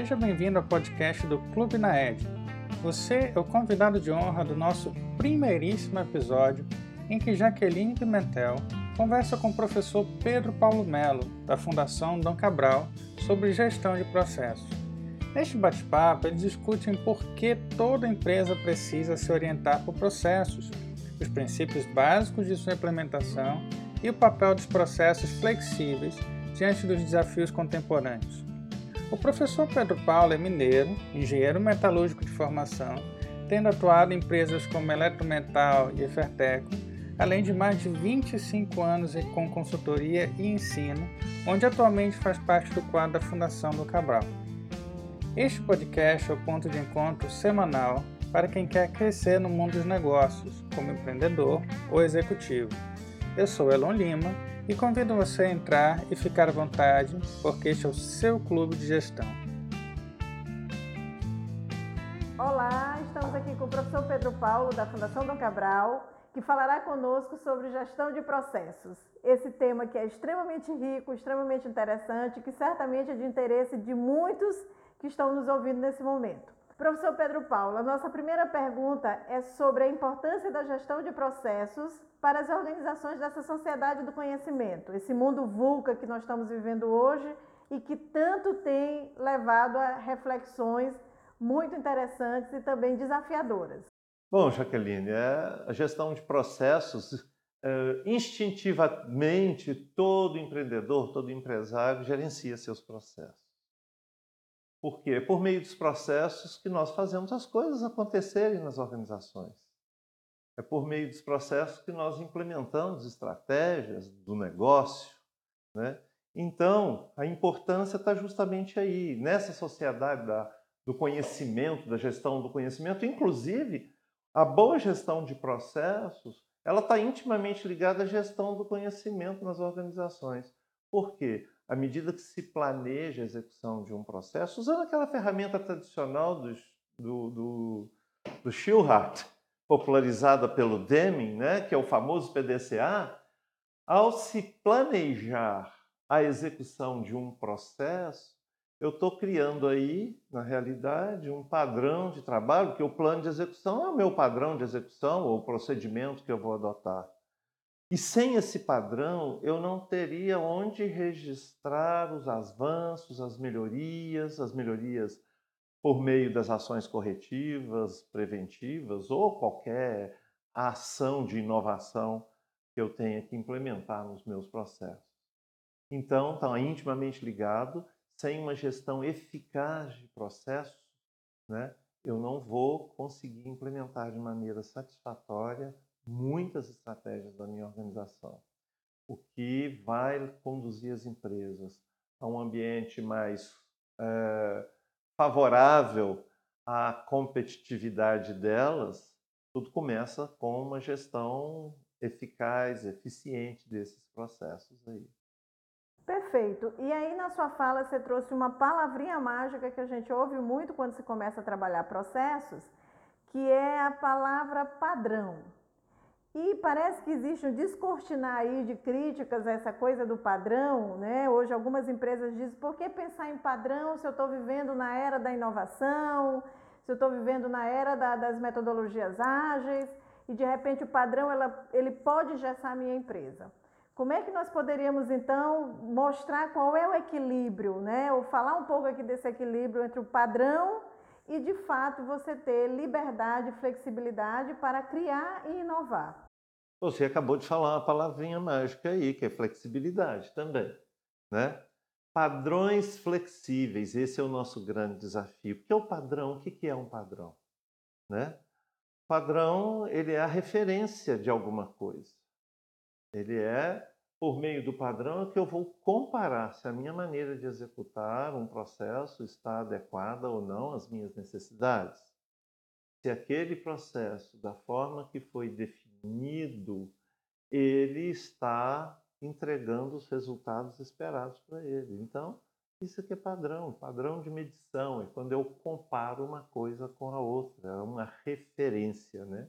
Seja bem-vindo ao podcast do Clube na Ed. Você é o convidado de honra do nosso primeiríssimo episódio, em que Jaqueline Pimentel conversa com o professor Pedro Paulo Melo, da Fundação Dom Cabral, sobre gestão de processos. Neste bate-papo, eles discutem por que toda empresa precisa se orientar por processos, os princípios básicos de sua implementação e o papel dos processos flexíveis diante dos desafios contemporâneos. O professor Pedro Paulo é mineiro, engenheiro metalúrgico de formação, tendo atuado em empresas como Eletromental e Eferteco, além de mais de 25 anos com consultoria e ensino, onde atualmente faz parte do quadro da Fundação do Cabral. Este podcast é o ponto de encontro semanal para quem quer crescer no mundo dos negócios, como empreendedor ou executivo. Eu sou Elon Lima e convido você a entrar e ficar à vontade, porque este é o seu clube de gestão. Olá, estamos aqui com o professor Pedro Paulo, da Fundação Dom Cabral, que falará conosco sobre gestão de processos. Esse tema que é extremamente rico, extremamente interessante, que certamente é de interesse de muitos que estão nos ouvindo nesse momento. Professor Pedro Paulo, a nossa primeira pergunta é sobre a importância da gestão de processos para as organizações dessa sociedade do conhecimento, esse mundo VUCA que nós estamos vivendo hoje e que tanto tem levado a reflexões muito interessantes e também desafiadoras. Bom, Jaqueline, é a gestão de processos, é, instintivamente, todo empreendedor, todo empresário gerencia seus processos. Por quê? Por meio dos processos que nós fazemos as coisas acontecerem nas organizações. É por meio dos processos que nós implementamos estratégias do negócio. Né? Então, a importância está justamente aí, nessa sociedade da, do conhecimento, da gestão do conhecimento. Inclusive, a boa gestão de processos ela está intimamente ligada à gestão do conhecimento nas organizações. Por quê? À medida que se planeja a execução de um processo, usando aquela ferramenta tradicional do, do, do, popularizada pelo Deming, né, que é o famoso PDCA, ao se planejar a execução de um processo, eu estou criando aí, na realidade, um padrão de trabalho, que o plano de execução é o meu padrão de execução ou o procedimento que eu vou adotar. E sem esse padrão, eu não teria onde registrar os avanços, as melhorias, as melhorias por meio das ações corretivas, preventivas ou qualquer ação de inovação que eu tenha que implementar nos meus processos. Então, está intimamente ligado. Sem uma gestão eficaz de processos, né, eu não vou conseguir implementar de maneira satisfatória muitas estratégias da minha organização, o que vai conduzir as empresas a um ambiente mais é, favorável à competitividade delas, tudo começa com uma gestão eficaz, eficiente desses processos aí. Perfeito. E aí, na sua fala, você trouxe uma palavrinha mágica que a gente ouve muito quando se começa a trabalhar processos, que é a palavra padrão. E parece que existe um descortinar aí de críticas a essa coisa do padrão, né? Hoje algumas empresas dizem, por que pensar em padrão se eu estou vivendo na era da inovação, se eu estou vivendo na era da, das metodologias ágeis, e de repente o padrão ela, ele pode gessar a minha empresa. Como é que nós poderíamos então mostrar qual é o equilíbrio, né? Ou falar um pouco aqui desse equilíbrio entre o padrão e de fato você ter liberdade, flexibilidade para criar e inovar. Você acabou de falar uma palavrinha mágica aí, que é flexibilidade também, né? Padrões flexíveis, esse é o nosso grande desafio. O que é o padrão? O que é um padrão? Né? Padrão, ele é a referência de alguma coisa. Ele é por meio do padrão que eu vou comparar se a minha maneira de executar um processo está adequada ou não às minhas necessidades. Se aquele processo, da forma que foi definido, ele está entregando os resultados esperados para ele. Então, isso aqui é padrão, padrão de medição, é quando eu comparo uma coisa com a outra, é uma referência, né?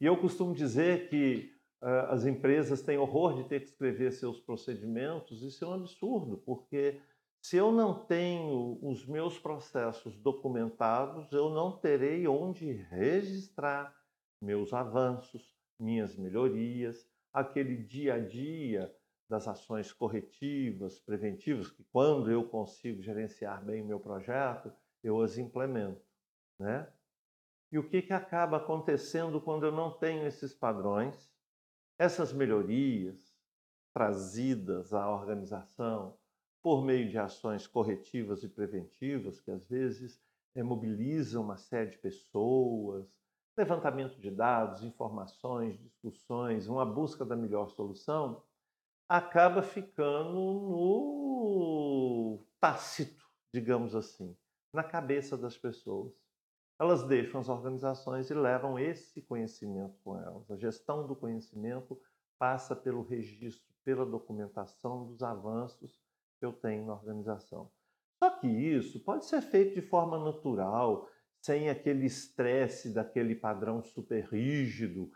E eu costumo dizer que as empresas têm horror de ter que escrever seus procedimentos, isso é um absurdo, porque Se eu não tenho os meus processos documentados, eu não terei onde registrar meus avanços, minhas melhorias, aquele dia a dia das ações corretivas, preventivas, que quando eu consigo gerenciar bem o meu projeto, eu as implemento. Né? E o que, que acaba acontecendo quando eu não tenho esses padrões? Essas melhorias trazidas à organização por meio de ações corretivas e preventivas, que às vezes é, mobilizam uma série de pessoas, levantamento de dados, informações, discussões, uma busca da melhor solução, acaba ficando no tácito, digamos assim, na cabeça das pessoas. Elas deixam as organizações e levam esse conhecimento com elas. A gestão do conhecimento passa pelo registro, pela documentação dos avanços que eu tenho na organização. Só que isso pode ser feito de forma natural, sem aquele estresse daquele padrão super rígido.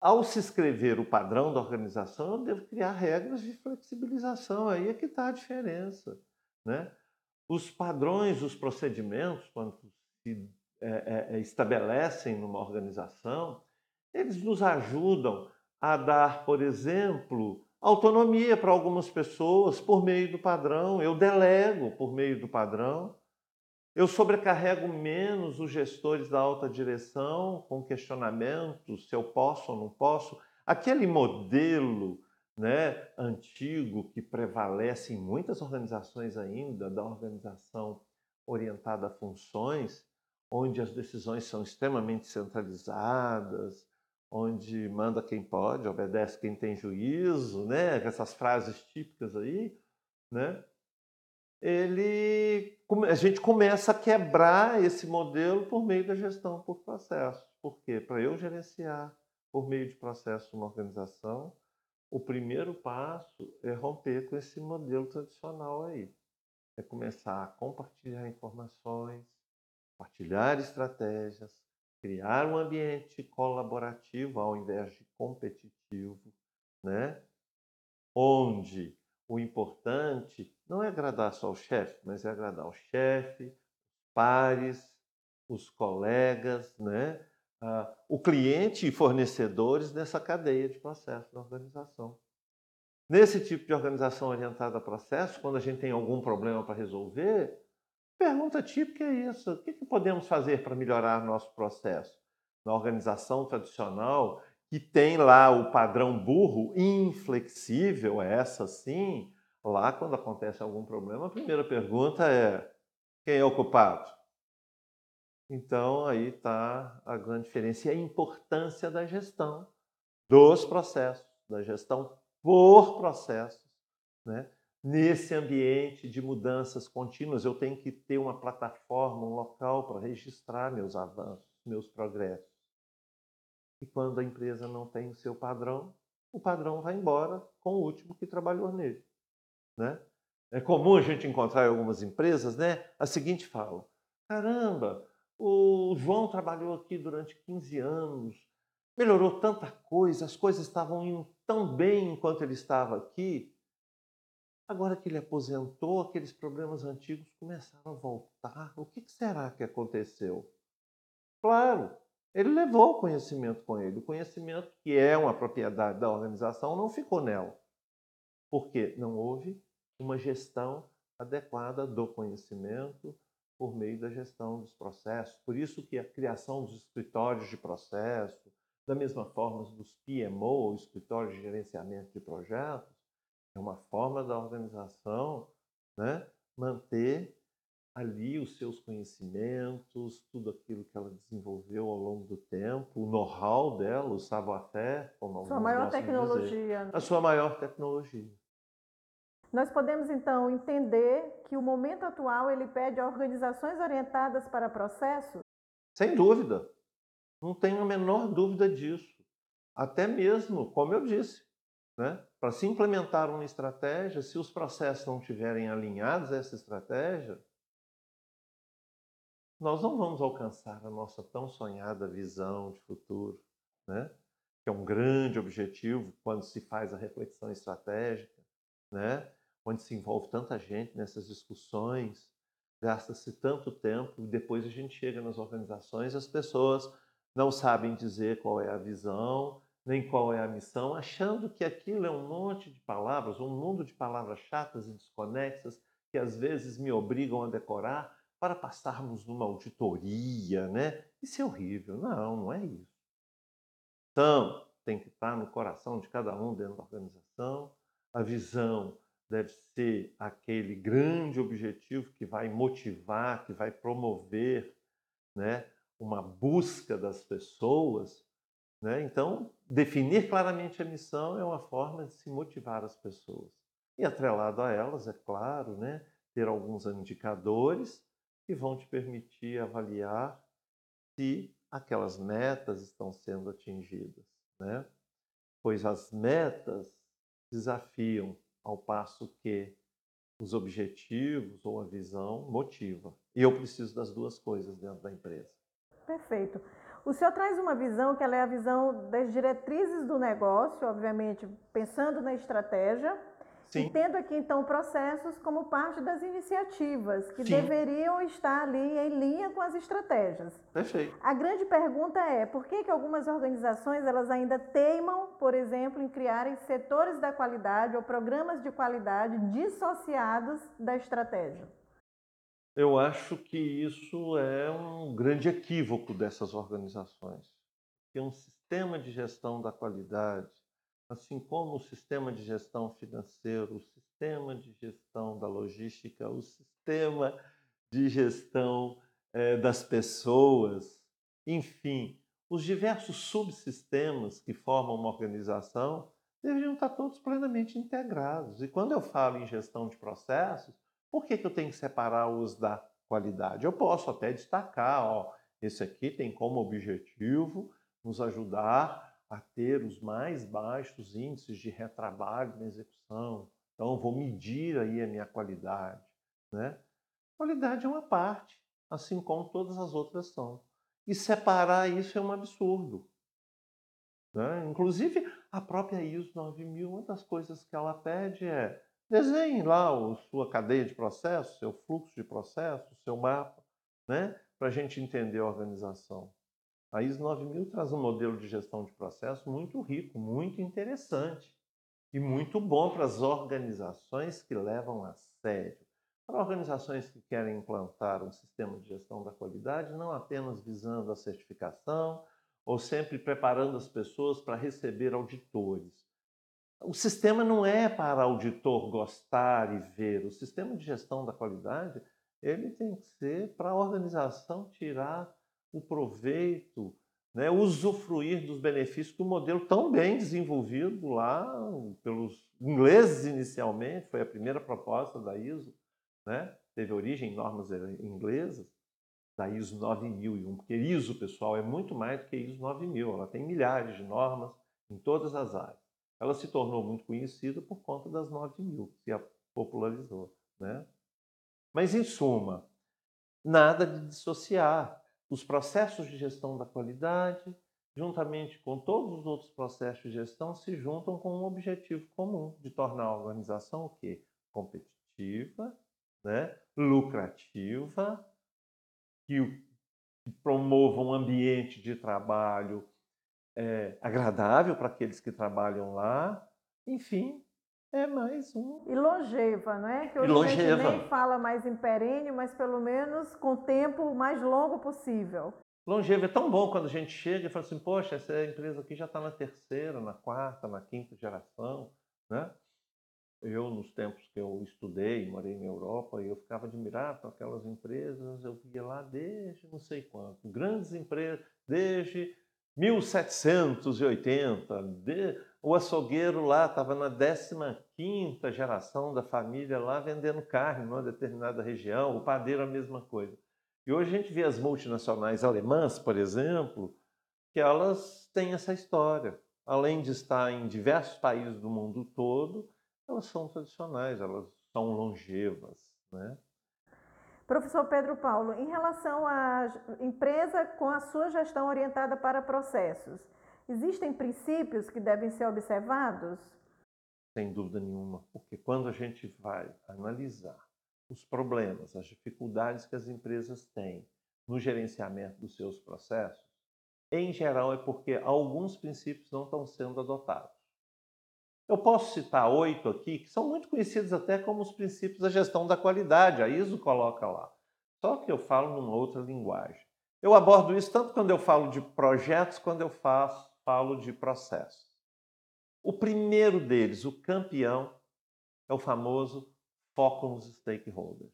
Ao se escrever o padrão da organização, eu devo criar regras de flexibilização. Aí é que está a diferença. Né? Os padrões, os procedimentos, quando se é, é, estabelecem numa organização, eles nos ajudam a dar, por exemplo, autonomia para algumas pessoas por meio do padrão, eu delego por meio do padrão, eu sobrecarrego menos os gestores da alta direção com questionamentos se eu posso ou não posso. Aquele modelo né, antigo que prevalece em muitas organizações ainda, da organização orientada a funções, onde as decisões são extremamente centralizadas, onde manda quem pode, obedece quem tem juízo, né? Essas frases típicas aí, né? Ele, a gente começa a quebrar esse modelo por meio da gestão por processos. Por quê? Para eu gerenciar por meio de processo uma organização, o primeiro passo é romper com esse modelo tradicional aí. É começar a compartilhar informações, compartilhar estratégias, criar um ambiente colaborativo ao invés de competitivo, né? onde o importante não é agradar só o chefe, mas é agradar o chefe, os pares, os colegas, né? Ah, o cliente e fornecedores nessa cadeia de processo da organização. Nesse tipo de organização orientada a processo, quando a gente tem algum problema para resolver, Pergunta típica é isso: o que, que podemos fazer para melhorar nosso processo? Na organização tradicional, que tem lá o padrão burro, inflexível, essa sim, lá quando acontece algum problema, a primeira pergunta é: quem é o culpado? Então aí está a grande diferença e a importância da gestão dos processos, da gestão por processos, né? Nesse ambiente de mudanças contínuas, eu tenho que ter uma plataforma, um local para registrar meus avanços, meus progressos. E quando a empresa não tem o seu padrão, o padrão vai embora com o último que trabalhou nele. Né? É comum a gente encontrar em algumas empresas né, a seguinte fala: caramba, o João trabalhou aqui durante 15 anos, melhorou tanta coisa, as coisas estavam indo tão bem enquanto ele estava aqui, Agora que ele aposentou, aqueles problemas antigos começaram a voltar. O que será que aconteceu? Claro, ele levou o conhecimento com ele. O conhecimento, que é uma propriedade da organização, não ficou nela. Porque não houve uma gestão adequada do conhecimento por meio da gestão dos processos. Por isso que a criação dos escritórios de processo, da mesma forma dos PMO, escritórios de gerenciamento de projetos, é uma forma da organização né, manter ali os seus conhecimentos, tudo aquilo que ela desenvolveu ao longo do tempo, o know-how dela, o savoir-faire, como sua maior tecnologia. Dizer, a sua maior tecnologia. Nós podemos então entender que o momento atual ele pede organizações orientadas para processos? Sem dúvida. Não tenho a menor dúvida disso. Até mesmo, como eu disse, né? Para se implementar uma estratégia, se os processos não estiverem alinhados a essa estratégia, nós não vamos alcançar a nossa tão sonhada visão de futuro, né? que é um grande objetivo quando se faz a reflexão estratégica, né? onde se envolve tanta gente nessas discussões, gasta-se tanto tempo e depois a gente chega nas organizações, as pessoas não sabem dizer qual é a visão, nem qual é a missão, achando que aquilo é um monte de palavras, um mundo de palavras chatas e desconexas que às vezes me obrigam a decorar para passarmos numa auditoria, né? Isso é horrível. Não, não é isso. Então, tem que estar no coração de cada um dentro da organização. A visão deve ser aquele grande objetivo que vai motivar, que vai promover, né, uma busca das pessoas. Né? Então, definir claramente a missão é uma forma de se motivar as pessoas. E atrelado a elas, é claro, né, ter alguns indicadores que vão te permitir avaliar se aquelas metas estão sendo atingidas, né? Pois as metas desafiam ao passo que os objetivos ou a visão motiva. E eu preciso das duas coisas dentro da empresa. Perfeito. O senhor traz uma visão que ela é a visão das diretrizes do negócio, obviamente pensando na estratégia, Sim. E tendo aqui, então, processos como parte das iniciativas que Sim. deveriam estar ali em linha com as estratégias. Perfeito. A grande pergunta é, por que, que algumas organizações elas ainda teimam, por exemplo, em criarem setores da qualidade ou programas de qualidade dissociados da estratégia? Eu acho que isso é um grande equívoco dessas organizações. Que um sistema de gestão da qualidade assim como o sistema de gestão financeiro, o sistema de gestão da logística, o sistema de gestão eh, das pessoas, enfim, os diversos subsistemas que formam uma organização deveriam estar todos plenamente integrados. E quando eu falo em gestão de processos, por que, que eu tenho que separar os da qualidade? Eu posso até destacar, ó, esse aqui tem como objetivo nos ajudar a ter os mais baixos índices de retrabalho na execução. Então, vou medir aí a minha qualidade. Né? Qualidade é uma parte, assim como todas as outras são. E separar isso é um absurdo. Né? Inclusive, a própria ISO 9000, uma das coisas que ela pede é desenhe lá a sua cadeia de processos, seu fluxo de processos, seu mapa, né? para a gente entender a organização. A ISO 9000 traz um modelo de gestão de processo muito rico, muito interessante e muito bom para as organizações que levam a sério. Para organizações que querem implantar um sistema de gestão da qualidade, não apenas visando a certificação ou sempre preparando as pessoas para receber auditores. O sistema não é para auditor gostar e ver. O sistema de gestão da qualidade ele tem que ser para a organização tirar o proveito, né, usufruir dos benefícios do modelo tão bem desenvolvido lá pelos ingleses inicialmente, foi a primeira proposta da ISO, né, teve origem em normas inglesas, da ISO 9001, porque ISO, pessoal, é muito mais do que ISO 9000, ela tem milhares de normas em todas as áreas. Ela se tornou muito conhecida por conta das 9000, que se popularizou. Né? Mas, em suma, nada de dissociar os processos de gestão da qualidade, juntamente com todos os outros processos de gestão, se juntam com um objetivo comum de tornar a organização o quê? Competitiva, né? lucrativa, que promova um ambiente de trabalho é, agradável para aqueles que trabalham lá, enfim, é mais um. E longeva, não é? Que hoje longeva. a gente nem fala mais em perene, mas pelo menos com o tempo mais longo possível. Longeva é tão bom quando a gente chega e fala assim, poxa, essa empresa aqui já está na terceira, na quarta, na quinta geração, né? Eu, nos tempos que eu estudei, morei na Europa, eu ficava admirado com aquelas empresas, eu via lá desde não sei quanto, grandes empresas, desde 1780, de, o açougueiro lá estava na 15 geração da família lá vendendo carne numa determinada região, o padeiro a mesma coisa. E hoje a gente vê as multinacionais alemãs, por exemplo, que elas têm essa história. Além de estar em diversos países do mundo todo, elas são tradicionais, elas são longevas. Né? Professor Pedro Paulo, em relação à empresa com a sua gestão orientada para processos, Existem princípios que devem ser observados? sem dúvida nenhuma, porque quando a gente vai analisar os problemas, as dificuldades que as empresas têm no gerenciamento dos seus processos, em geral é porque alguns princípios não estão sendo adotados. Eu posso citar oito aqui, que são muito conhecidos até como os princípios da gestão da qualidade, a ISO coloca lá. Só que eu falo numa outra linguagem. Eu abordo isso tanto quando eu falo de projetos, quando eu faço, falo de processos. O primeiro deles, o campeão, é o famoso foco nos stakeholders.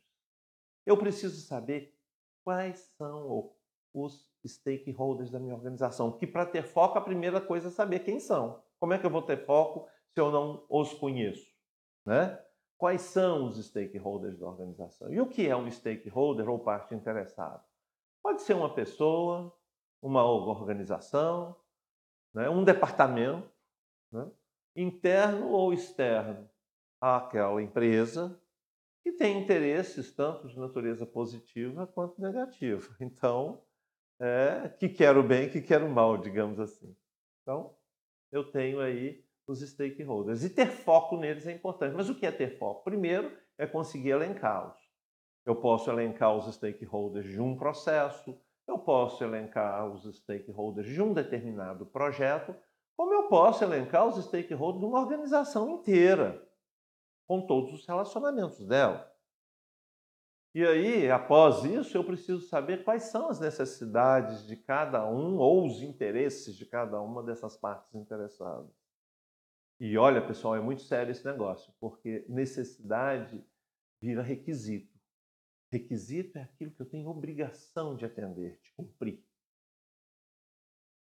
Eu preciso saber quais são os stakeholders da minha organização. Que para ter foco, a primeira coisa é saber quem são. Como é que eu vou ter foco se eu não os conheço? Né? Quais são os stakeholders da organização? E o que é um stakeholder ou parte interessada? Pode ser uma pessoa, uma organização, né? um departamento, né? interno ou externo àquela empresa, que tem interesses tanto de natureza positiva quanto negativa. Então, é, que quer o bem, que quer o mal, digamos assim. Então, eu tenho aí os stakeholders. E ter foco neles é importante. Mas o que é ter foco? Primeiro, é conseguir elencá-los. Eu posso elencar os stakeholders de um processo, eu posso elencar os stakeholders de um determinado projeto, como eu posso elencar os stakeholders de uma organização inteira, com todos os relacionamentos dela. E aí, após isso, eu preciso saber quais são as necessidades de cada um ou os interesses de cada uma dessas partes interessadas. E olha, pessoal, é muito sério esse negócio, porque necessidade vira requisito. Requisito é aquilo que eu tenho obrigação de atender, de cumprir.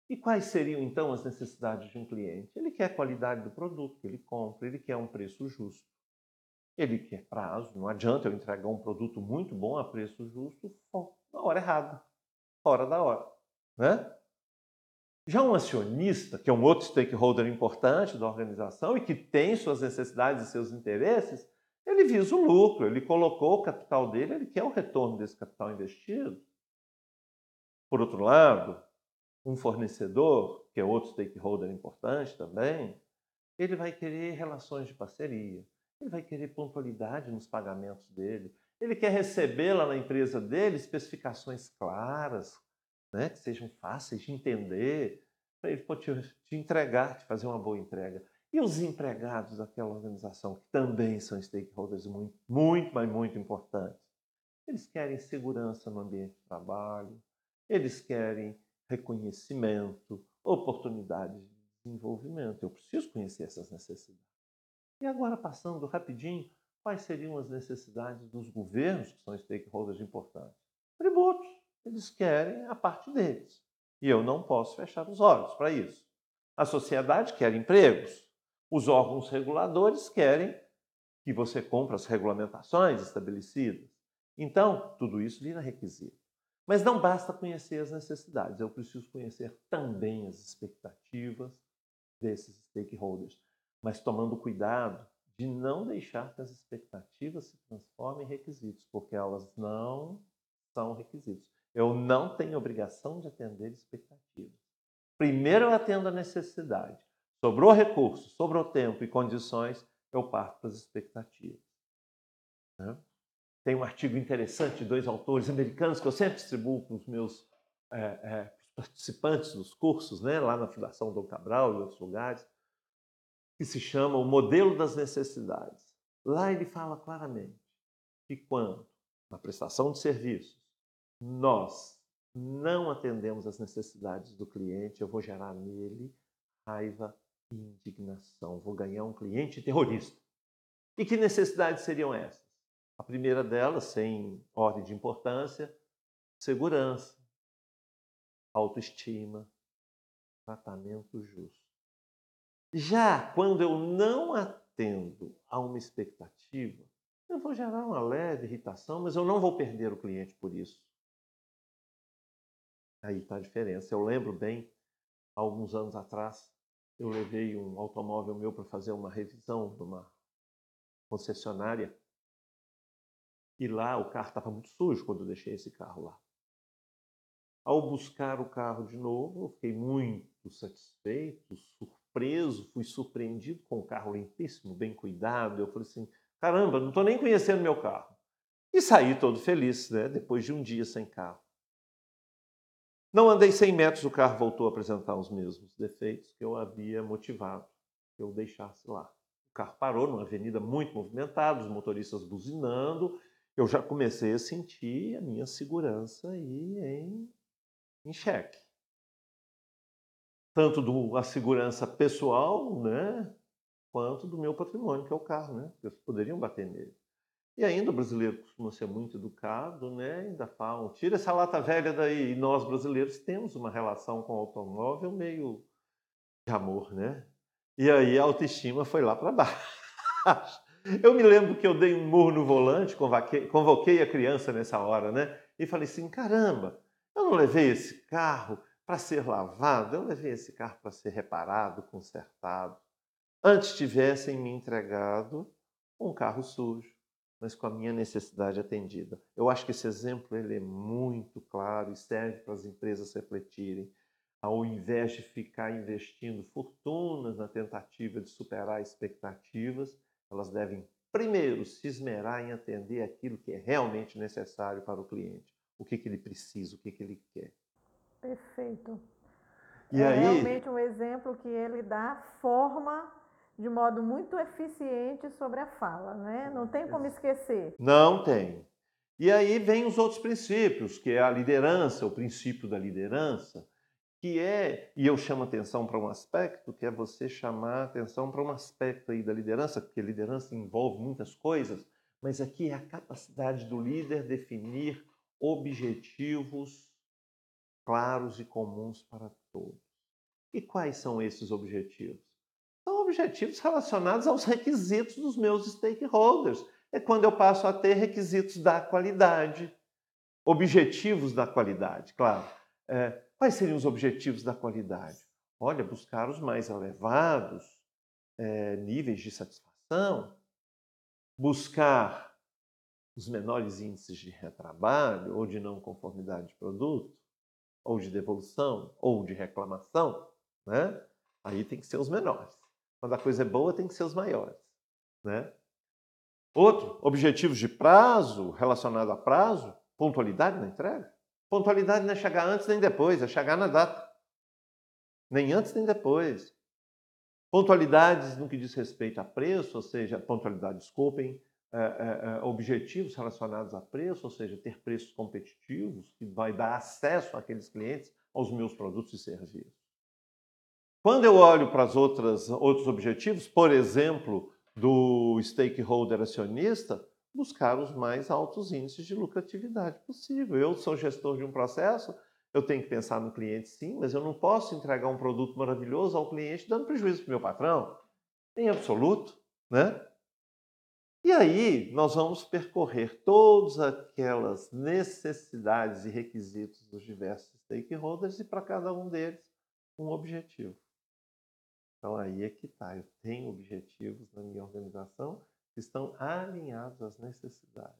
E quais seriam então as necessidades de um cliente? Ele quer a qualidade do produto que ele compra, ele quer um preço justo, ele quer prazo. Não adianta eu entregar um produto muito bom a preço justo na hora errada, fora da hora. Né? Já um acionista, que é um outro stakeholder importante da organização e que tem suas necessidades e seus interesses, ele visa o lucro, ele colocou o capital dele, ele quer o retorno desse capital investido. Por outro lado, um fornecedor, que é outro stakeholder importante também, ele vai querer relações de parceria, ele vai querer pontualidade nos pagamentos dele, ele quer receber lá na empresa dele especificações claras, né, que sejam fáceis de entender, para ele te, te entregar, te fazer uma boa entrega. E os empregados daquela organização, que também são stakeholders muito, muito, mas muito importantes, eles querem segurança no ambiente de trabalho, eles querem reconhecimento, oportunidades de desenvolvimento. Eu preciso conhecer essas necessidades. E agora, passando rapidinho, quais seriam as necessidades dos governos, que são stakeholders importantes? Tributos. Eles querem a parte deles. E eu não posso fechar os olhos para isso. A sociedade quer empregos. Os órgãos reguladores querem que você cumpra as regulamentações estabelecidas. Então, tudo isso vira requisito. Mas não basta conhecer as necessidades, eu preciso conhecer também as expectativas desses stakeholders, mas tomando cuidado de não deixar que as expectativas se transformem em requisitos, porque elas não são requisitos. Eu não tenho obrigação de atender expectativas. Primeiro eu atendo a necessidade. Sobrou recurso, sobrou tempo e condições, eu parto para as expectativas. Né? Tem um artigo interessante de dois autores americanos que eu sempre distribuo para os meus é, é, participantes dos cursos, né, lá na Fundação Dom Cabral e outros lugares, que se chama O Modelo das Necessidades. Lá ele fala claramente que quando, na prestação de serviços, nós não atendemos às necessidades do cliente, eu vou gerar nele raiva indignação. Vou ganhar um cliente terrorista. E que necessidades seriam essas? A primeira delas, sem ordem de importância, segurança, autoestima, tratamento justo. Já quando eu não atendo a uma expectativa, eu vou gerar uma leve irritação, mas eu não vou perder o cliente por isso. Aí está a diferença. Eu lembro bem, alguns anos atrás, eu levei um automóvel meu para fazer uma revisão de uma concessionária. E lá o carro estava muito sujo quando eu deixei esse carro lá. Ao buscar o carro de novo, eu fiquei muito satisfeito, surpreso surpreso, fui surpreendido com o carro limpíssimo, bem cuidado. Eu falei assim: caramba, não estou nem conhecendo meu carro. E saí todo feliz, né? Depois de um dia sem carro. Não andei 100 metros, o carro voltou a apresentar os mesmos defeitos que eu havia motivado que eu deixasse lá. O carro parou numa avenida muito movimentada, os motoristas buzinando. Eu já comecei a sentir a minha segurança aí em, em xeque. Tanto do, a segurança pessoal, né, quanto do meu patrimônio, que é o carro, né? Eles poderiam bater nele. E ainda o brasileiro costuma ser muito educado, né? Ainda falam, tira essa lata velha daí. E nós brasileiros temos uma relação com o automóvel meio de amor, né? E aí a autoestima foi lá para baixo. Eu me lembro que eu dei um murro no volante, convoquei, convoquei a criança nessa hora, né? E falei assim: caramba, eu não levei esse carro para ser lavado, eu levei esse carro para ser reparado, consertado. Antes tivessem me entregado um carro sujo mas com a minha necessidade atendida. Eu acho que esse exemplo ele é muito claro e serve para as empresas refletirem. Ao invés de ficar investindo fortunas na tentativa de superar expectativas, elas devem primeiro se esmerar em atender aquilo que é realmente necessário para o cliente. O que, que ele precisa, o que, que ele quer. Perfeito. E é aí, realmente um exemplo que ele dá forma de modo muito eficiente sobre a fala, né? Não tem como esquecer. Não tem. E aí vem os outros princípios, que é a liderança, o princípio da liderança, que é, e eu chamo atenção para um aspecto, que é você chamar atenção para um aspecto aí da liderança, porque liderança envolve muitas coisas, mas aqui é a capacidade do líder definir objetivos claros e comuns para todos. E quais são esses objetivos? Objetivos relacionados aos requisitos dos meus stakeholders. É quando eu passo a ter requisitos da qualidade, objetivos da qualidade, claro. É, quais seriam os objetivos da qualidade? Olha, buscar os mais elevados é, níveis de satisfação, buscar os menores índices de retrabalho ou de não conformidade de produto, ou de devolução, ou de reclamação, né? Aí tem que ser os menores. Quando a coisa é boa, tem que ser os maiores. Né? Outro, objetivos de prazo, relacionado a prazo, pontualidade na entrega. Pontualidade não é chegar antes nem depois, é chegar na data. Nem antes nem depois. Pontualidades no que diz respeito a preço, ou seja, pontualidade, desculpem, é, é, é, objetivos relacionados a preço, ou seja, ter preços competitivos, que vai dar acesso àqueles clientes aos meus produtos e serviços. Quando eu olho para os outros objetivos, por exemplo, do stakeholder acionista, buscar os mais altos índices de lucratividade possível. Eu sou gestor de um processo, eu tenho que pensar no cliente sim, mas eu não posso entregar um produto maravilhoso ao cliente dando prejuízo para o meu patrão, em absoluto, né? E aí nós vamos percorrer todas aquelas necessidades e requisitos dos diversos stakeholders e para cada um deles um objetivo. Então aí é que está. Eu tenho objetivos na minha organização que estão alinhados às necessidades.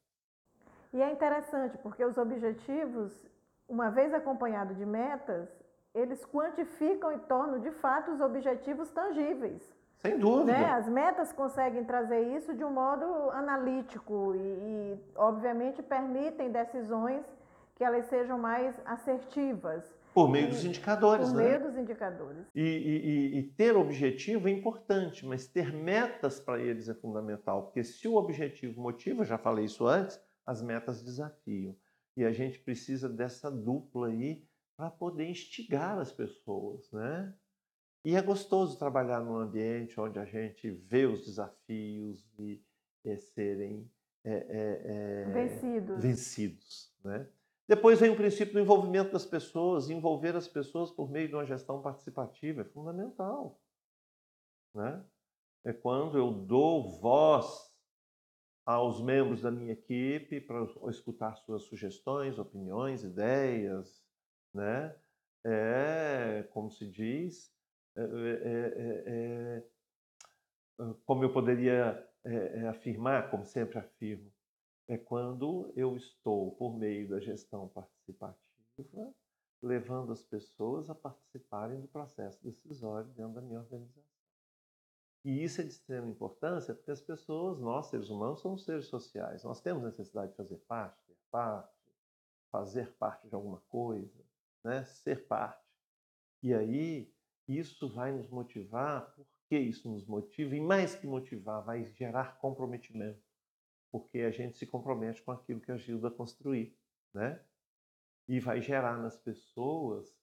E é interessante porque os objetivos, uma vez acompanhado de metas, eles quantificam e tornam de fato os objetivos tangíveis. Sem dúvida. Né? As metas conseguem trazer isso de um modo analítico e, e, obviamente, permitem decisões que elas sejam mais assertivas. Por meio dos indicadores, Por né? meio dos indicadores. E, e, e, ter objetivo é importante, mas ter metas para eles é fundamental, porque se o objetivo motiva, já falei isso antes, as metas desafiam. E a gente precisa dessa dupla aí para poder instigar as pessoas, né? E é gostoso trabalhar num ambiente onde a gente vê os desafios e, e serem é, é, é, vencidos. vencidos, né? Depois vem o princípio do envolvimento das pessoas. Envolver as pessoas por meio de uma gestão participativa é fundamental. Né? É quando eu dou voz aos membros da minha equipe para escutar suas sugestões, opiniões, ideias. Né? É, como se diz, é, é, é, como eu poderia afirmar, como sempre afirmo, é quando eu estou, por meio da gestão participativa, levando as pessoas a participarem do processo decisório dentro da minha organização. E isso é de extrema importância porque as pessoas, nós seres humanos, somos seres sociais. Nós temos necessidade de fazer parte, ter parte, fazer parte de alguma coisa, né? ser parte. E aí, isso vai nos motivar, por que isso nos motiva? E mais que motivar, vai gerar comprometimento, porque a gente se compromete com aquilo que ajuda a construir, né? E vai gerar nas pessoas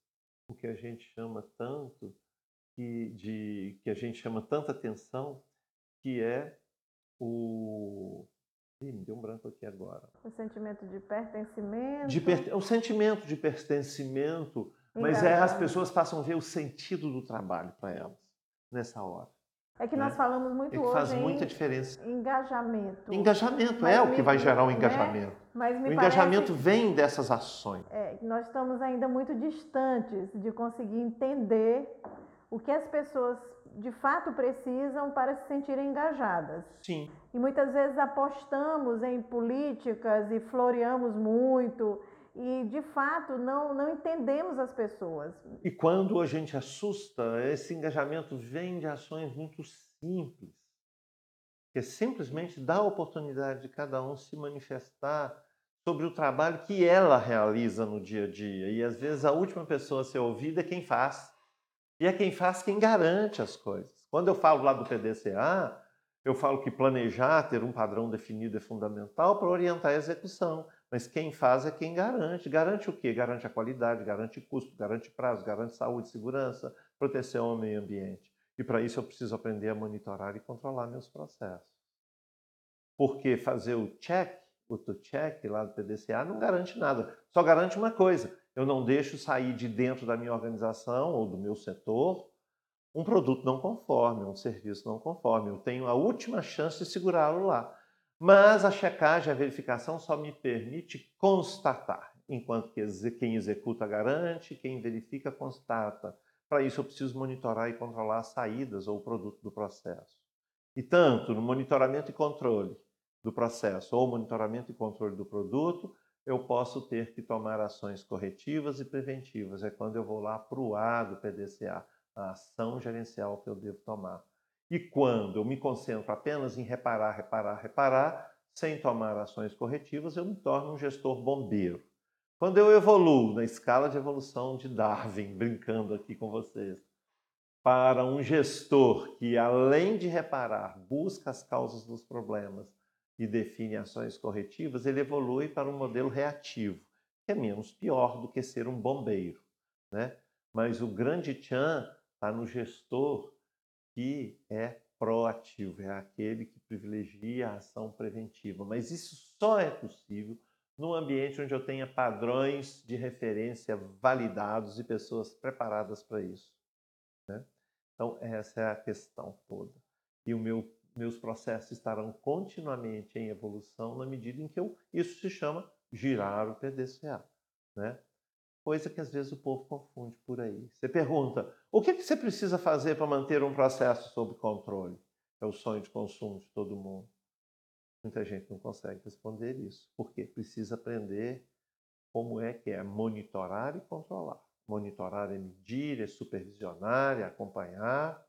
o que a gente chama tanto que, de, que a gente chama tanta atenção, que é o. Ih, me deu um branco aqui agora. O sentimento de pertencimento. De per... O sentimento de pertencimento, mas é, as pessoas passam a ver o sentido do trabalho para elas nessa hora. É que nós né? falamos muito é que hoje faz muita diferença. engajamento. Engajamento mas é o que vai gerar o né? engajamento. Né? Mas o engajamento vem dessas ações. É, nós estamos ainda muito distantes de conseguir entender o que as pessoas de fato precisam para se sentirem engajadas. Sim. E muitas vezes apostamos em políticas e floreamos muito e de fato não, não entendemos as pessoas. E quando a gente assusta, esse engajamento vem de ações muito simples, que é simplesmente dar a oportunidade de cada um se manifestar sobre o trabalho que ela realiza no dia a dia. E às vezes a última pessoa a ser ouvida é quem faz. E é quem faz quem garante as coisas. Quando eu falo lá do PDCA, eu falo que planejar, ter um padrão definido é fundamental para orientar a execução. Mas quem faz é quem garante. Garante o quê? Garante a qualidade, garante custo, garante prazo, garante saúde, segurança, proteção ao meio ambiente. E para isso eu preciso aprender a monitorar e controlar meus processos. Porque fazer o check, o to check lá do PDCA não garante nada. Só garante uma coisa: eu não deixo sair de dentro da minha organização ou do meu setor um produto não conforme, um serviço não conforme. Eu tenho a última chance de segurá-lo lá. Mas a checagem, a verificação só me permite constatar, enquanto que quem executa garante, quem verifica constata. Para isso eu preciso monitorar e controlar as saídas ou o produto do processo. E tanto no monitoramento e controle do processo ou monitoramento e controle do produto, eu posso ter que tomar ações corretivas e preventivas. É quando eu vou lá para o A do PDCA, a ação gerencial que eu devo tomar. E quando eu me concentro apenas em reparar, reparar, reparar, sem tomar ações corretivas, eu me torno um gestor bombeiro. Quando eu evoluo na escala de evolução de Darwin, brincando aqui com vocês, para um gestor que, além de reparar, busca as causas dos problemas, e define ações corretivas, ele evolui para um modelo reativo, que é menos pior do que ser um bombeiro. Né? Mas o grande tchan está no gestor que é proativo, é aquele que privilegia a ação preventiva. Mas isso só é possível num ambiente onde eu tenha padrões de referência validados e pessoas preparadas para isso. Né? Então, essa é a questão toda. E o meu meus processos estarão continuamente em evolução na medida em que eu, isso se chama girar o PDCA, né? Coisa que às vezes o povo confunde por aí. Você pergunta: o que, você precisa fazer para manter um processo sob controle? É o sonho de consumo de todo mundo. Muita gente não consegue responder isso, porque precisa aprender como é que é monitorar e controlar. Monitorar é medir, é supervisionar, é acompanhar,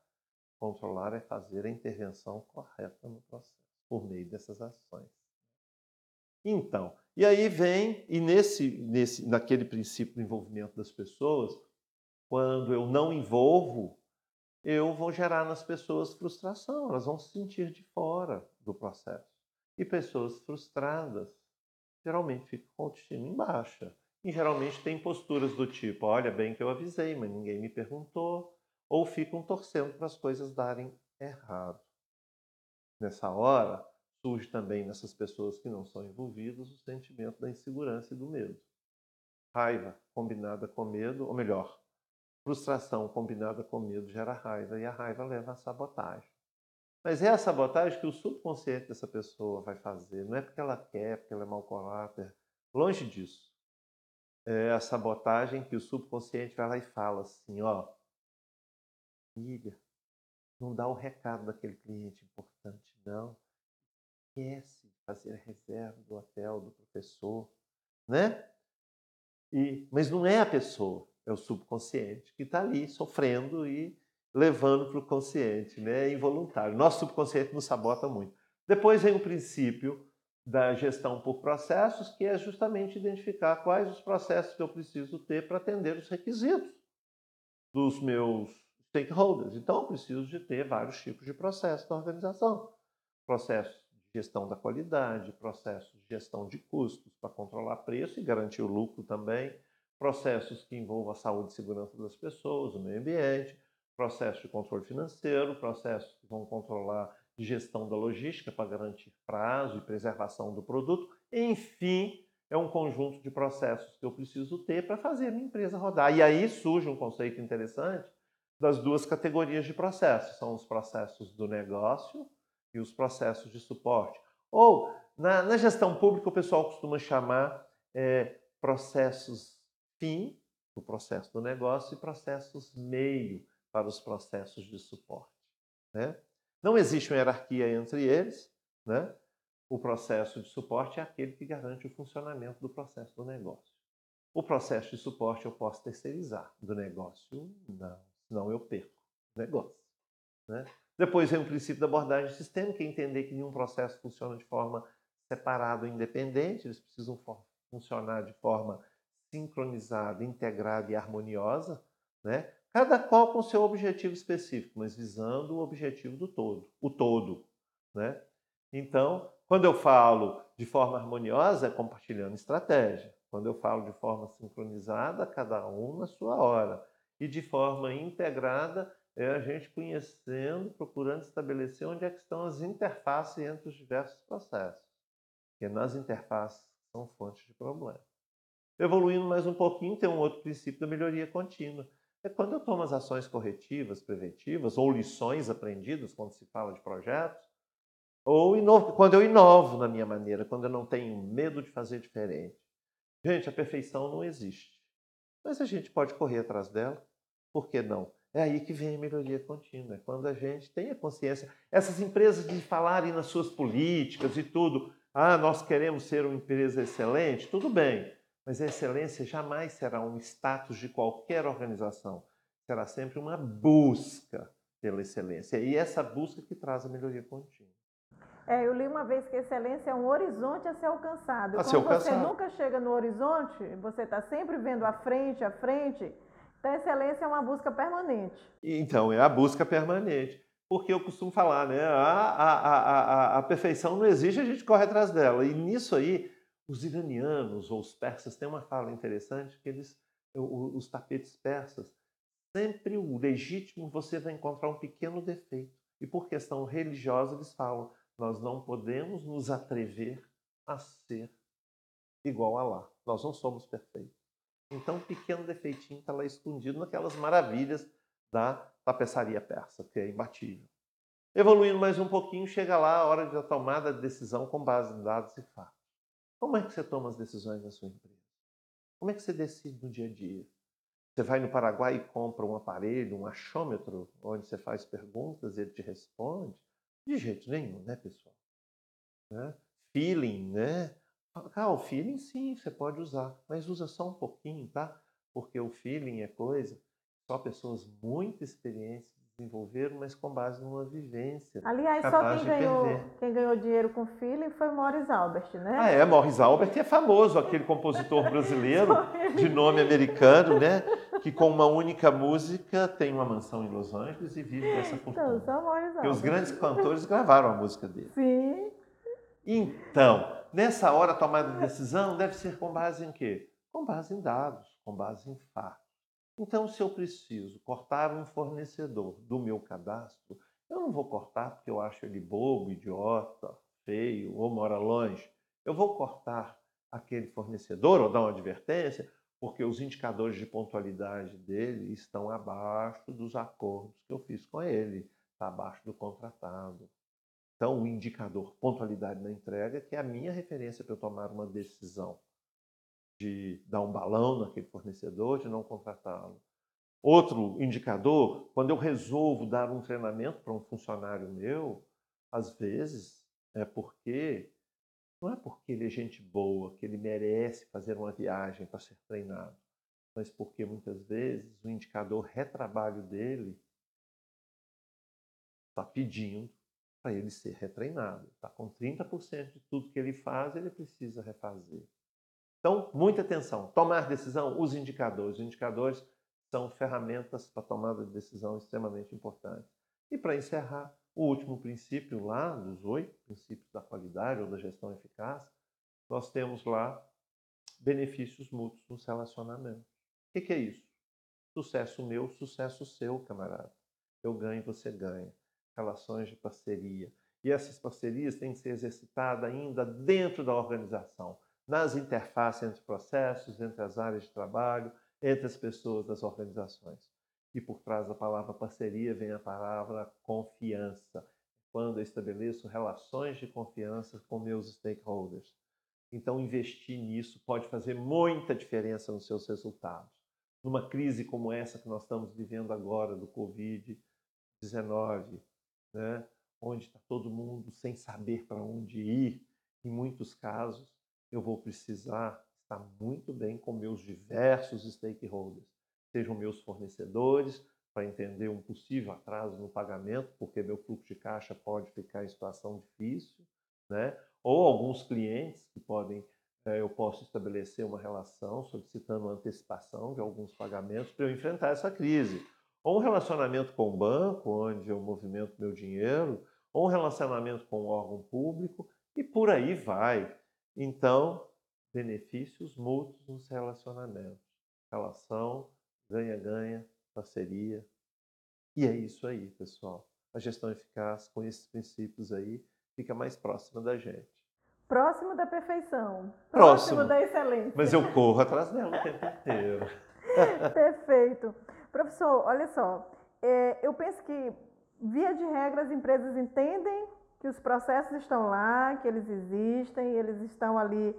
Controlar é fazer a intervenção correta no processo, por meio dessas ações. Então, e aí vem, e nesse, nesse, naquele princípio do envolvimento das pessoas, quando eu não envolvo, eu vou gerar nas pessoas frustração, elas vão se sentir de fora do processo. E pessoas frustradas geralmente ficam com autoestima em baixa. E geralmente tem posturas do tipo: olha bem que eu avisei, mas ninguém me perguntou, ou ficam torcendo para as coisas darem errado. Nessa hora, surge também nessas pessoas que não são envolvidas o sentimento da insegurança e do medo. Raiva combinada com medo, ou melhor, frustração combinada com medo gera raiva e a raiva leva à sabotagem. Mas é a sabotagem que o subconsciente dessa pessoa vai fazer. Não é porque ela quer, porque ela é mau caráter. Longe disso. É a sabotagem que o subconsciente vai lá e fala assim, ó, família, não dá o recado daquele cliente importante, não. Esquece de fazer a reserva do hotel do professor, né? E, mas não é a pessoa, é o subconsciente que está ali sofrendo e levando para o consciente, né? É involuntário. Nosso subconsciente nos sabota muito. Depois vem o princípio da gestão por processos, que é justamente identificar quais os processos que eu preciso ter para atender os requisitos dos meus stakeholders. Então, eu preciso de ter vários tipos de processos na organização. Processos gestão da qualidade, processos de gestão de custos para controlar preço e garantir o lucro também, processos que envolvam a saúde e segurança das pessoas, o meio ambiente, processos de controle financeiro, processos que vão controlar gestão da logística para garantir prazo e preservação do produto. Enfim, é um conjunto de processos que eu preciso ter para fazer a minha empresa rodar. E aí surge um conceito interessante das duas categorias de processos: são os processos do negócio e os processos de suporte. Ou, na, na gestão pública, o pessoal costuma chamar é, processos fim, o processo do negócio, e processos meio para os processos de suporte. Né? Não existe uma hierarquia entre eles. Né? O processo de suporte é aquele que garante o funcionamento do processo do negócio. O processo de suporte eu posso terceirizar, do negócio não, senão eu perco o negócio. Né? Depois vem o princípio da abordagem sistêmica, entender que nenhum processo funciona de forma separada ou independente, eles precisam funcionar de forma sincronizada, integrada e harmoniosa, né? cada qual com seu objetivo específico, mas visando o objetivo do todo, o todo. Né? Então, quando eu falo de forma harmoniosa, é compartilhando estratégia. Quando eu falo de forma sincronizada, cada um na sua hora. E de forma integrada, é a gente conhecendo, procurando estabelecer onde é que estão as interfaces entre os diversos processos. Porque nas interfaces são fontes de problema. Evoluindo mais um pouquinho, tem um outro princípio da melhoria contínua é quando eu tomo as ações corretivas, preventivas, ou lições aprendidas quando se fala de projetos, ou inovo, quando eu inovo na minha maneira, quando eu não tenho medo de fazer diferente. Gente, a perfeição não existe. Mas a gente pode correr atrás dela. Por que não? É aí que vem a melhoria contínua. É quando a gente tem a consciência. Essas empresas de falarem nas suas políticas e tudo. Ah, nós queremos ser uma empresa excelente. Tudo bem. Mas a excelência jamais será um status de qualquer organização. Será sempre uma busca pela excelência. E essa busca que traz a melhoria contínua. É, eu li uma vez que excelência é um horizonte a ser alcançado. A ser alcançado. você nunca chega no horizonte, você está sempre vendo à frente, à frente. Então, a excelência é uma busca permanente. Então, é a busca permanente. Porque eu costumo falar, né? A, a, a, a, perfeição não existe, a gente corre atrás dela. E nisso aí, os iranianos ou os persas têm uma fala interessante que eles, os tapetes persas, sempre o legítimo você vai encontrar um pequeno defeito. E por questão religiosa eles falam, nós não podemos nos atrever a ser igual a lá. Nós não somos perfeitos. Então, um pequeno defeitinho está lá escondido naquelas maravilhas da tapeçaria persa, que é imbatível. Evoluindo mais um pouquinho, chega lá a hora da tomada de decisão com base em dados e fatos. Como é que você toma as decisões na sua empresa? Como é que você decide no dia a dia? Você vai no Paraguai e compra um aparelho, um achômetro, onde você faz perguntas e ele te responde? De jeito nenhum, né, pessoal? Né? Feeling, né? Ah, o feeling sim, você pode usar, mas usa só um pouquinho, tá? Porque o feeling é coisa só pessoas muito experientes desenvolveram, mas com base numa vivência. Aliás, só quem ganhou, quem ganhou dinheiro com feeling foi Morris Albert, né? Ah, é, Morris Albert é famoso, aquele compositor brasileiro de nome americano, né? Que com uma única música tem uma mansão em Los Angeles e vive dessa então, fortuna. Então, só Morris Albert. E os grandes cantores gravaram a música dele. Sim. Então, nessa hora a tomada de decisão deve ser com base em quê? Com base em dados, com base em fatos. Então, se eu preciso cortar um fornecedor do meu cadastro, eu não vou cortar porque eu acho ele bobo, idiota, feio ou mora longe. Eu vou cortar aquele fornecedor ou dar uma advertência porque os indicadores de pontualidade dele estão abaixo dos acordos que eu fiz com ele, está abaixo do contratado. Então, o indicador pontualidade na entrega, que é a minha referência para eu tomar uma decisão de dar um balão naquele fornecedor, de não contratá-lo. Outro indicador, quando eu resolvo dar um treinamento para um funcionário meu, às vezes é porque não é porque ele é gente boa, que ele merece fazer uma viagem para ser treinado, mas porque muitas vezes o indicador retrabalho dele está pedindo para ele ser retreinado. Está com 30% de tudo que ele faz, ele precisa refazer. Então, muita atenção. Tomar decisão, os indicadores. Os indicadores são ferramentas para tomada de decisão extremamente importantes. E para encerrar, o último princípio lá, dos oito princípios da qualidade ou da gestão eficaz, nós temos lá benefícios mútuos nos relacionamentos. O que é isso? Sucesso meu, sucesso seu, camarada. Eu ganho, você ganha. Relações de parceria. E essas parcerias têm que ser exercitadas ainda dentro da organização, nas interfaces entre processos, entre as áreas de trabalho, entre as pessoas das organizações. E por trás da palavra parceria vem a palavra confiança. Quando eu estabeleço relações de confiança com meus stakeholders. Então, investir nisso pode fazer muita diferença nos seus resultados. Numa crise como essa que nós estamos vivendo agora, do Covid-19, né, onde está todo mundo sem saber para onde ir, em muitos casos, eu vou precisar estar muito bem com meus diversos stakeholders sejam meus fornecedores, para entender um possível atraso no pagamento, porque meu fluxo de caixa pode ficar em situação difícil, né? ou alguns clientes que podem, eh, eu posso estabelecer uma relação solicitando antecipação de alguns pagamentos para eu enfrentar essa crise. Ou um relacionamento com o banco, onde eu movimento meu dinheiro, ou um relacionamento com um órgão público, e por aí vai. Então, benefícios mútuos nos relacionamentos. Relação ganha-ganha, parceria. E é isso aí, pessoal. A gestão eficaz, com esses princípios aí, fica mais próxima da gente. Próximo da perfeição. Próximo, próximo da excelência. Mas eu corro atrás dela o tempo inteiro. Perfeito. Professor, olha só. É, eu penso que, via de regra, as empresas entendem que os processos estão lá, que eles existem, eles estão ali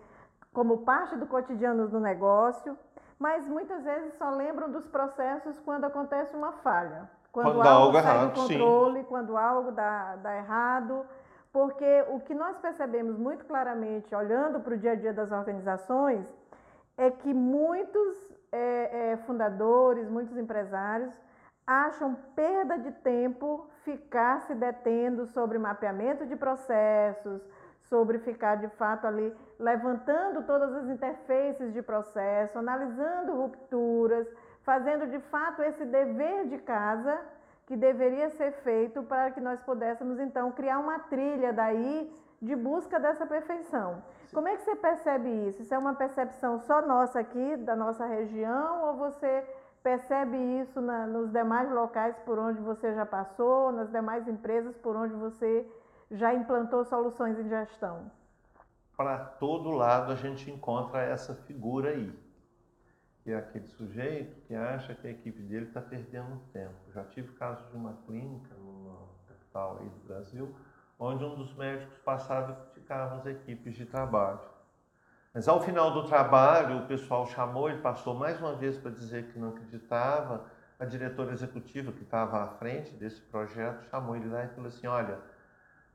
como parte do cotidiano do negócio mas muitas vezes só lembram dos processos quando acontece uma falha. Quando, quando algo, algo sai errado, do controle, sim. quando algo dá, dá errado. Porque o que nós percebemos muito claramente, olhando para o dia a dia das organizações, é que muitos é, é, fundadores, muitos empresários acham perda de tempo ficar se detendo sobre mapeamento de processos, sobre ficar de fato ali levantando todas as interfaces de processo, analisando rupturas, fazendo de fato esse dever de casa que deveria ser feito para que nós pudéssemos então criar uma trilha daí de busca dessa perfeição. Como é que você percebe isso? Isso é uma percepção só nossa aqui, da nossa região, ou você percebe isso na, nos demais locais por onde você já passou, nas demais empresas por onde você já implantou soluções em gestão? Para todo lado a gente encontra essa figura aí, que é aquele sujeito que acha que a equipe dele está perdendo tempo. Já tive caso de uma clínica numa capital aí do Brasil, onde um dos médicos passava as equipes de trabalho. Mas ao final do trabalho, o pessoal chamou, ele passou mais uma vez para dizer que não acreditava. A diretora executiva que estava à frente desse projeto chamou ele lá e falou assim: Olha,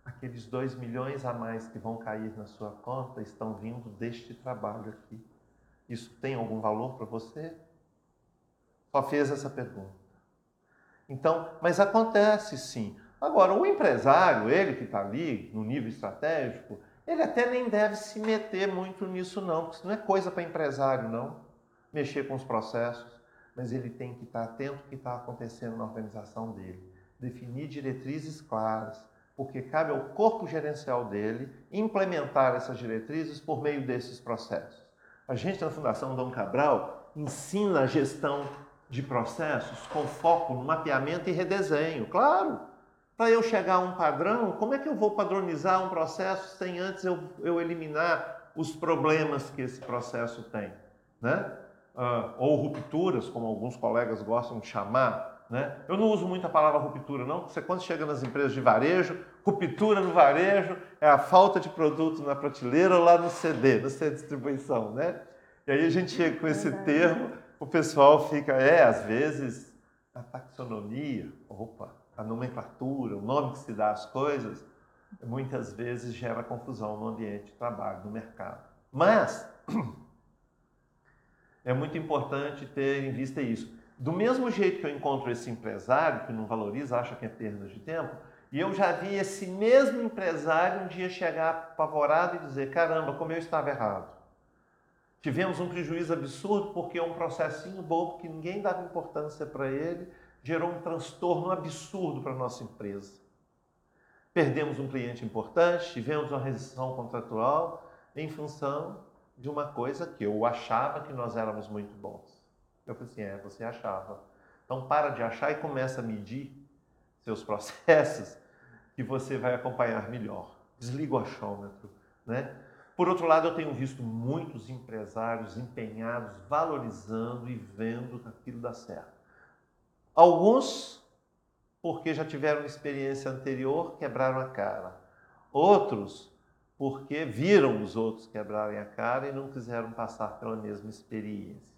aqueles dois milhões a mais que vão cair na sua conta estão vindo deste trabalho aqui. Isso tem algum valor para você? Só fez essa pergunta. Então, mas acontece sim. Agora, o empresário, ele que está ali no nível estratégico, ele até nem deve se meter muito nisso, não, porque isso não é coisa para empresário, não, mexer com os processos, mas ele tem que estar atento ao que está acontecendo na organização dele, definir diretrizes claras, porque cabe ao corpo gerencial dele implementar essas diretrizes por meio desses processos. A gente na Fundação Dom Cabral ensina a gestão de processos com foco no mapeamento e redesenho. Claro, para eu chegar a um padrão, como é que eu vou padronizar um processo sem antes eu, eu eliminar os problemas que esse processo tem? Né? Uh, ou rupturas, como alguns colegas gostam de chamar, né? Eu não uso muito a palavra ruptura, não, porque quando chega nas empresas de varejo, ruptura no varejo é a falta de produto na prateleira ou lá no CD, no centro de distribuição. Né? E aí a gente chega com esse termo, o pessoal fica, é, às vezes, a taxonomia, opa, a nomenclatura, o nome que se dá às coisas, muitas vezes gera confusão no ambiente de trabalho, no mercado. Mas é muito importante ter em vista isso. Do mesmo jeito que eu encontro esse empresário que não valoriza, acha que é perda de tempo, e eu já vi esse mesmo empresário um dia chegar apavorado e dizer: caramba, como eu estava errado. Tivemos um prejuízo absurdo porque um processinho bobo que ninguém dava importância para ele gerou um transtorno absurdo para a nossa empresa. Perdemos um cliente importante, tivemos uma rescisão contratual em função de uma coisa que eu achava que nós éramos muito bons. Eu falei assim: é, você achava. Então para de achar e começa a medir seus processos que você vai acompanhar melhor. Desliga o achômetro, né? Por outro lado, eu tenho visto muitos empresários empenhados, valorizando e vendo que aquilo dá certo. Alguns, porque já tiveram experiência anterior, quebraram a cara. Outros, porque viram os outros quebrarem a cara e não quiseram passar pela mesma experiência.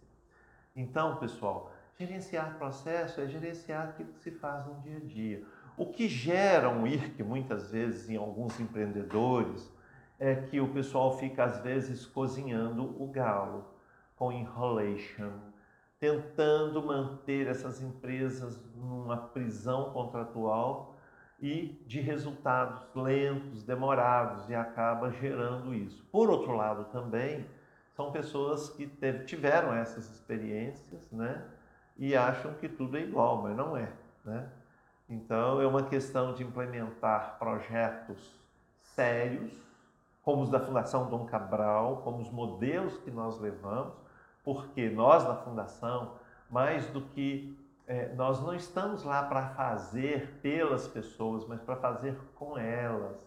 Então, pessoal, gerenciar processo é gerenciar aquilo que se faz no dia a dia. O que gera um IRC, muitas vezes, em alguns empreendedores, é que o pessoal fica às vezes cozinhando o galo com enrolation, tentando manter essas empresas numa prisão contratual e de resultados lentos, demorados e acaba gerando isso. Por outro lado, também são pessoas que tiveram essas experiências, né? E acham que tudo é igual, mas não é, né? Então é uma questão de implementar projetos sérios como os da Fundação Dom Cabral, como os modelos que nós levamos, porque nós da Fundação, mais do que é, nós não estamos lá para fazer pelas pessoas, mas para fazer com elas.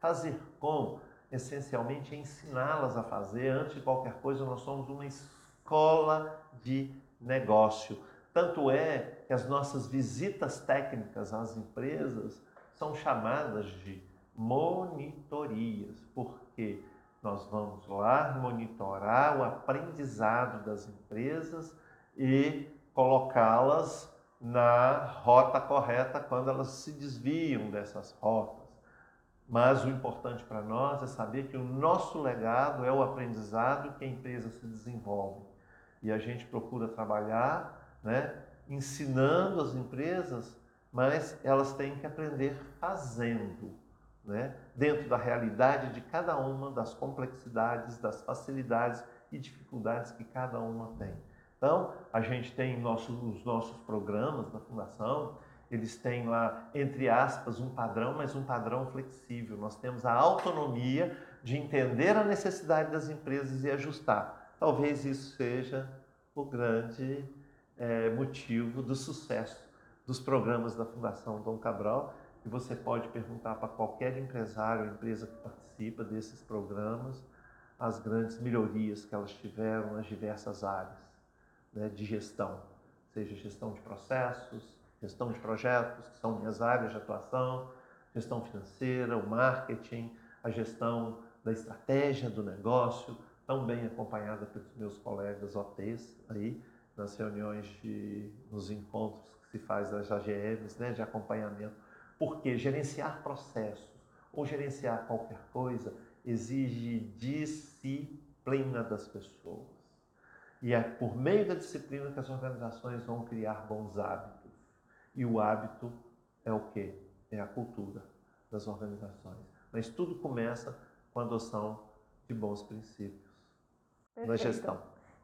Fazer com, essencialmente, é ensiná-las a fazer. Antes de qualquer coisa, nós somos uma escola de negócio. Tanto é que as nossas visitas técnicas às empresas são chamadas de monitorias, porque nós vamos lá monitorar o aprendizado das empresas e colocá-las na rota correta quando elas se desviam dessas rotas. Mas o importante para nós é saber que o nosso legado é o aprendizado que a empresa se desenvolve. E a gente procura trabalhar né, ensinando as empresas, mas elas têm que aprender fazendo né, dentro da realidade de cada uma das complexidades, das facilidades e dificuldades que cada uma tem. Então, a gente tem os nossos programas da Fundação, eles têm lá, entre aspas, um padrão, mas um padrão flexível. Nós temos a autonomia de entender a necessidade das empresas e ajustar. Talvez isso seja o grande é, motivo do sucesso dos programas da Fundação Dom Cabral, e você pode perguntar para qualquer empresário ou empresa que participa desses programas as grandes melhorias que elas tiveram nas diversas áreas né, de gestão, seja gestão de processos, gestão de projetos, que são minhas áreas de atuação, gestão financeira, o marketing, a gestão da estratégia do negócio, tão bem acompanhada pelos meus colegas OTs aí, nas reuniões, de, nos encontros que se faz das AGMs, né, de acompanhamento porque gerenciar processos ou gerenciar qualquer coisa exige disciplina das pessoas. E é por meio da disciplina que as organizações vão criar bons hábitos. E o hábito é o quê? É a cultura das organizações. Mas tudo começa com a adoção de bons princípios Perfeito. na gestão.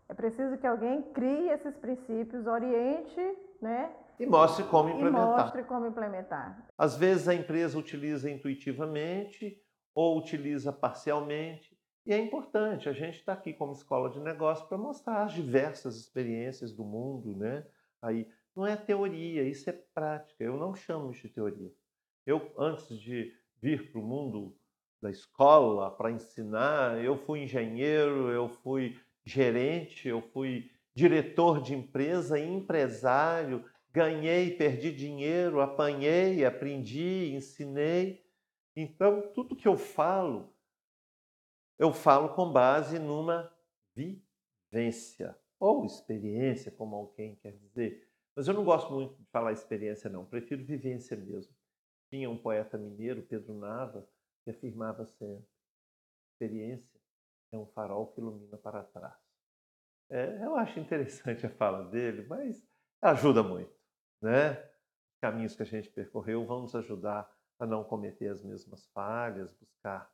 É preciso que alguém crie esses princípios, oriente, né? E mostre como implementar. E mostre como implementar. Às vezes a empresa utiliza intuitivamente ou utiliza parcialmente. E é importante, a gente está aqui como escola de negócio para mostrar as diversas experiências do mundo, né? Aí não é teoria, isso é prática. Eu não chamo de teoria. Eu, antes de vir para o mundo da escola para ensinar, eu fui engenheiro, eu fui gerente, eu fui diretor de empresa, empresário, ganhei, perdi dinheiro, apanhei, aprendi, ensinei. Então, tudo que eu falo, eu falo com base numa vivência ou experiência, como alguém quer dizer. Mas eu não gosto muito de falar experiência, não. Prefiro vivência mesmo. Tinha um poeta mineiro, Pedro Nava, que afirmava sempre: experiência é um farol que ilumina para trás. É, eu acho interessante a fala dele, mas ajuda muito, né? Caminhos que a gente percorreu vão nos ajudar a não cometer as mesmas falhas, buscar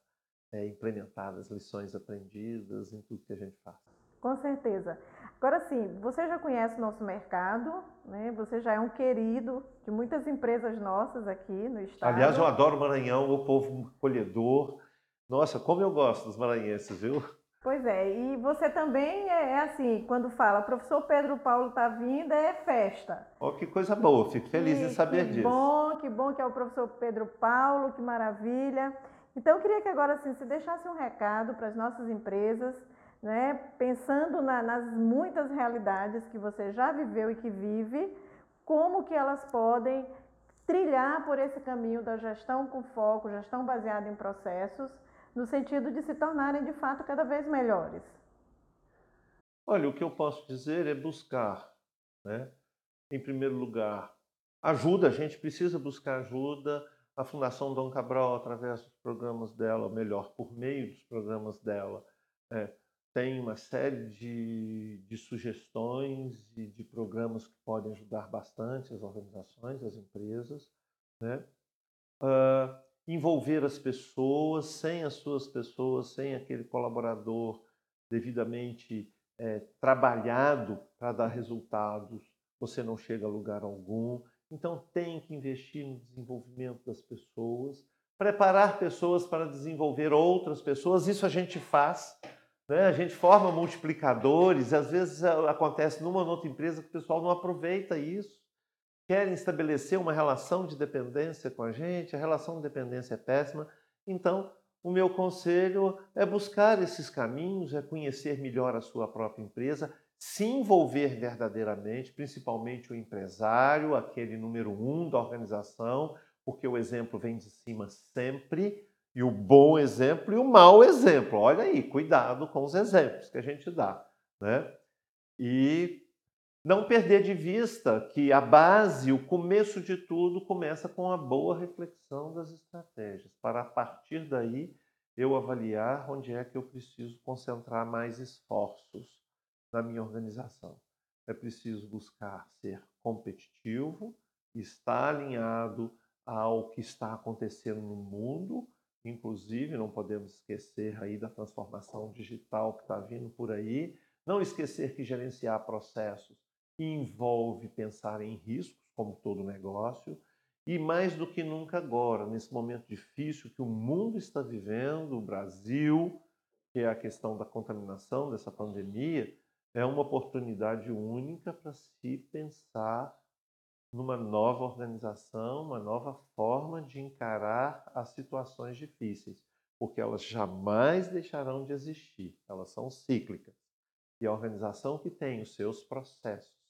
é, implementar as lições aprendidas em tudo que a gente faz. Com certeza. Agora sim, você já conhece o nosso mercado, né? você já é um querido de muitas empresas nossas aqui no estado. Aliás, eu adoro o Maranhão, o povo colhedor. Nossa, como eu gosto dos maranhenses, viu? Pois é, e você também é, é assim, quando fala, professor Pedro Paulo está vindo, é festa. Oh, que coisa boa, fico feliz que, em saber que disso. Que bom, que bom que é o professor Pedro Paulo, que maravilha. Então, eu queria que agora, assim, se deixasse um recado para as nossas empresas, né, pensando na, nas muitas realidades que você já viveu e que vive, como que elas podem trilhar por esse caminho da gestão com foco, gestão baseada em processos, no sentido de se tornarem de fato cada vez melhores? Olha, o que eu posso dizer é buscar, né? em primeiro lugar, ajuda, a gente precisa buscar ajuda. A Fundação Dom Cabral, através dos programas dela, ou melhor, por meio dos programas dela, é, tem uma série de, de sugestões e de programas que podem ajudar bastante as organizações, as empresas. Né? Uh, envolver as pessoas, sem as suas pessoas, sem aquele colaborador devidamente é, trabalhado para dar resultados, você não chega a lugar algum. Então, tem que investir no desenvolvimento das pessoas, preparar pessoas para desenvolver outras pessoas. Isso a gente faz. Né? A gente forma multiplicadores. Às vezes acontece numa ou outra empresa que o pessoal não aproveita isso querem estabelecer uma relação de dependência com a gente, a relação de dependência é péssima. Então, o meu conselho é buscar esses caminhos, é conhecer melhor a sua própria empresa, se envolver verdadeiramente, principalmente o empresário, aquele número um da organização, porque o exemplo vem de cima sempre, e o bom exemplo e o mau exemplo. Olha aí, cuidado com os exemplos que a gente dá. Né? E não perder de vista que a base, o começo de tudo, começa com a boa reflexão das estratégias, para a partir daí eu avaliar onde é que eu preciso concentrar mais esforços na minha organização. É preciso buscar ser competitivo, estar alinhado ao que está acontecendo no mundo, inclusive não podemos esquecer aí da transformação digital que está vindo por aí, não esquecer que gerenciar processos que envolve pensar em riscos, como todo negócio, e mais do que nunca agora, nesse momento difícil que o mundo está vivendo, o Brasil, que é a questão da contaminação dessa pandemia, é uma oportunidade única para se pensar numa nova organização, uma nova forma de encarar as situações difíceis, porque elas jamais deixarão de existir, elas são cíclicas. E a organização que tem os seus processos,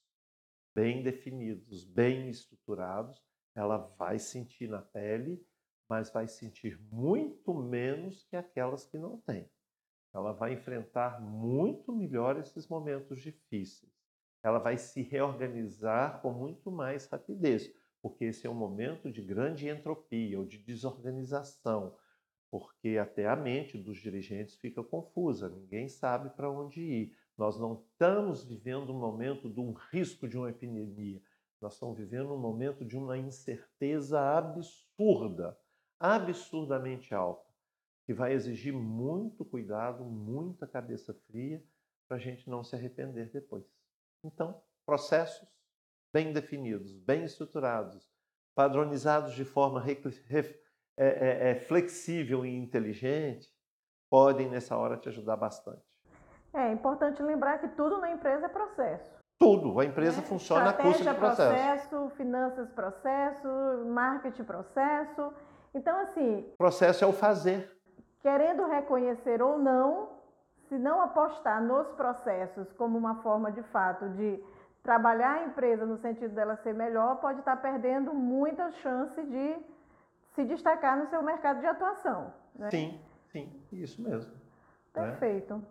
bem definidos, bem estruturados, ela vai sentir na pele, mas vai sentir muito menos que aquelas que não têm. Ela vai enfrentar muito melhor esses momentos difíceis. Ela vai se reorganizar com muito mais rapidez, porque esse é um momento de grande entropia ou de desorganização, porque até a mente dos dirigentes fica confusa, ninguém sabe para onde ir. Nós não estamos vivendo um momento de um risco de uma epidemia. Nós estamos vivendo um momento de uma incerteza absurda, absurdamente alta, que vai exigir muito cuidado, muita cabeça fria, para a gente não se arrepender depois. Então, processos bem definidos, bem estruturados, padronizados de forma é, é, é, flexível e inteligente, podem nessa hora te ajudar bastante. É importante lembrar que tudo na empresa é processo. Tudo. A empresa né? funciona a custo de processo. processo. Finanças, processo. Marketing, processo. Então, assim... Processo é o fazer. Querendo reconhecer ou não, se não apostar nos processos como uma forma, de fato, de trabalhar a empresa no sentido dela ser melhor, pode estar perdendo muita chance de se destacar no seu mercado de atuação. Né? Sim, sim. Isso mesmo. Né? Perfeito. Né?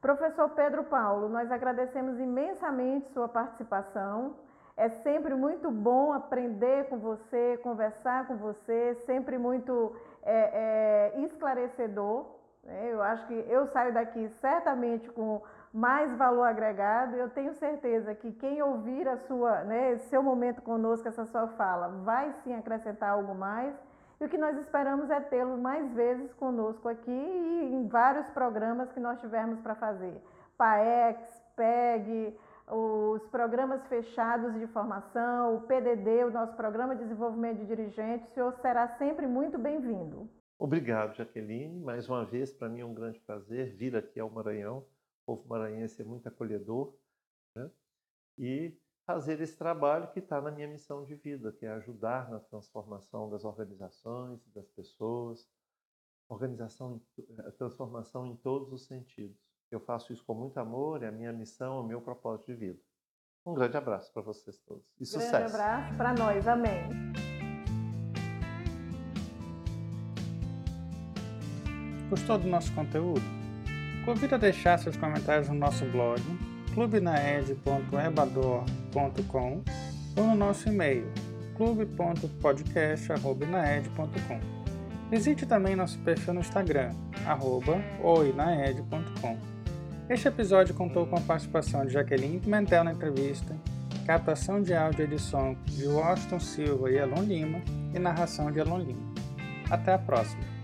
Professor Pedro Paulo, nós agradecemos imensamente sua participação. É sempre muito bom aprender com você, conversar com você, sempre muito é, é, esclarecedor. Né? Eu acho que eu saio daqui certamente com mais valor agregado. Eu tenho certeza que quem ouvir a sua, né, seu momento conosco, essa sua fala, vai sim acrescentar algo mais. E o que nós esperamos é tê-lo mais vezes conosco aqui e em vários programas que nós tivermos para fazer. PAEX, PEG, os programas fechados de formação, o PDD, o nosso Programa de Desenvolvimento de Dirigentes. O senhor será sempre muito bem-vindo. Obrigado, Jaqueline. Mais uma vez, para mim é um grande prazer vir aqui ao Maranhão povo maranhense é muito acolhedor, né? e fazer esse trabalho que está na minha missão de vida, que é ajudar na transformação das organizações, das pessoas, organização, eh, transformação em todos os sentidos. Eu faço isso com muito amor, é a minha missão, é o meu propósito de vida. Um grande abraço para vocês todos e grande sucesso. Grande abraço para nós, amém. Gostou do nosso conteúdo? Convido a deixar seus comentários no nosso blog clubenaed.ebador.com ou no nosso e-mail clube.podcast.naed.com. Visite também nosso perfil no Instagram, arroba oinaed.com. Este episódio contou com a participação de Jaqueline Pimentel na entrevista, captação de áudio e edição de Washington Silva e Elon Lima e narração de Elon Lima. Até a próxima!